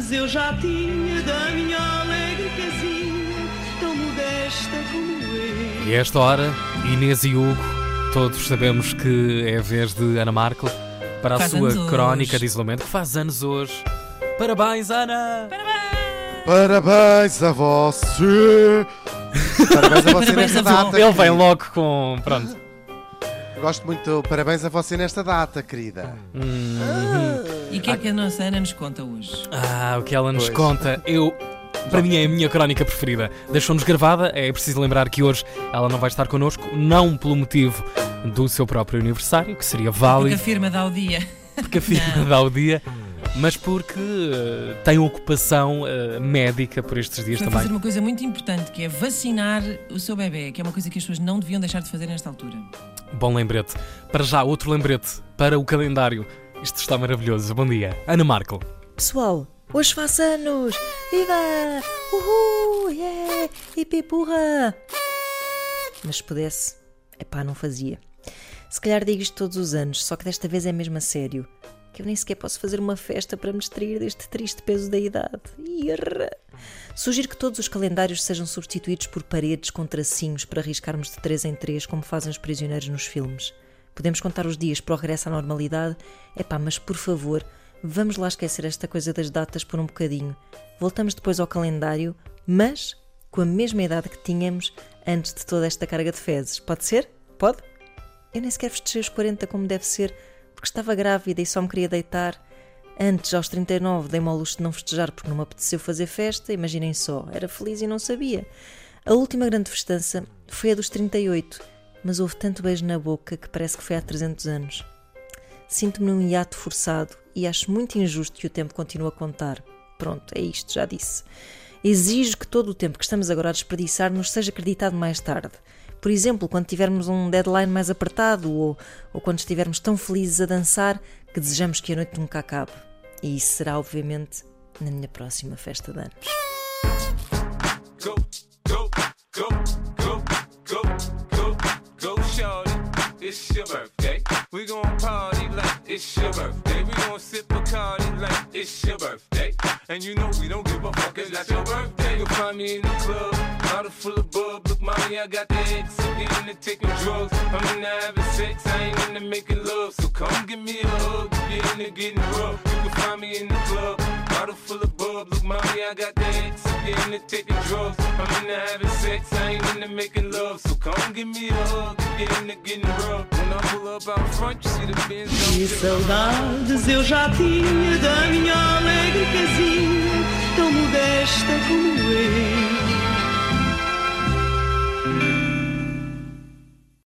saudades eu já tinha da minha alegre casinha, tão modesta como eu. E a esta hora, Inês e Hugo, todos sabemos que é a vez de Ana Marco para a Faz sua anos crónica hoje. de isolamento, que faz anos hoje. Parabéns, Ana! Parabéns a você! Parabéns a você Parabéns nesta a data. Ele vem logo com. Pronto. Gosto muito. Parabéns a você nesta data, querida. E o que é que a nossa Ana nos conta hoje? Ah, o que ela nos Pois. conta, eu. Para mim é a minha crónica preferida. Deixou-nos gravada, é preciso lembrar que hoje ela não vai estar connosco, não pelo motivo do seu próprio aniversário, que seria Porque válido, a firma dá o dia. porque a firma dá o dia, mas porque eh, tem ocupação eh, médica por estes dias Foi também. fazer uma coisa muito importante, que é vacinar o seu bebê, que é uma coisa que as pessoas não deviam deixar de fazer nesta altura. Bom lembrete. Para já, outro lembrete para o calendário. Isto está maravilhoso. Bom dia. Ana Marco. Pessoal, hoje faço anos! Viva! Uhul! Yeah! Ipipurra! Mas se pudesse, epá, não fazia. Se calhar digo isto todos os anos, só que desta vez é mesmo a sério. Que eu nem sequer posso fazer uma festa para me distrair deste triste peso da idade. Irra! Sugiro que todos os calendários sejam substituídos por paredes com tracinhos para riscarmos de 3 em 3, como fazem os prisioneiros nos filmes. Podemos contar os dias para o regresso à normalidade? Epá, mas por favor, vamos lá esquecer esta coisa das datas por um bocadinho. Voltamos depois ao calendário, mas com a mesma idade que tínhamos antes de toda esta carga de fezes. Pode ser? Pode? Eu nem sequer festejei os 40 como deve ser, porque estava grávida e só me queria deitar. Antes, aos 39, dei-me ao luxo de não festejar porque não me apeteceu fazer festa, imaginem só, era feliz e não sabia. A última grande festança foi a dos 38, mas houve tanto beijo na boca que parece que foi há 300 anos. Sinto-me num hiato forçado e acho muito injusto que o tempo continue a contar. Pronto, é isto, já disse. Exijo que todo o tempo que estamos agora a desperdiçar nos seja acreditado mais tarde. Por exemplo, quando tivermos um deadline mais apertado ou, ou quando estivermos tão felizes a dançar que desejamos que a noite nunca acabe. E isso será, obviamente, na minha próxima festa de anos. go, go, go, It's your birthday. We gon' party like it's your birthday. We gon' sip Bacardi like it's your birthday. And you know we don't give a fuck, it's not your birthday. You'll find me in the club, bottle full of bub. Look, mommy, I got the X. I'm into taking drugs. I'm into having sex, I ain't into making love. So come give me a hug, get into getting rough. You can find me in the club, bottle full of bub. Look, mommy, I got the X. Into taking drugs. I'm into having sex, I ain't into making love. So come give me a hug, get into getting rough. When I pull up out front, you see the Benz. Que saudades eu já tinha da minha alegre casinha, tão modesta como eu.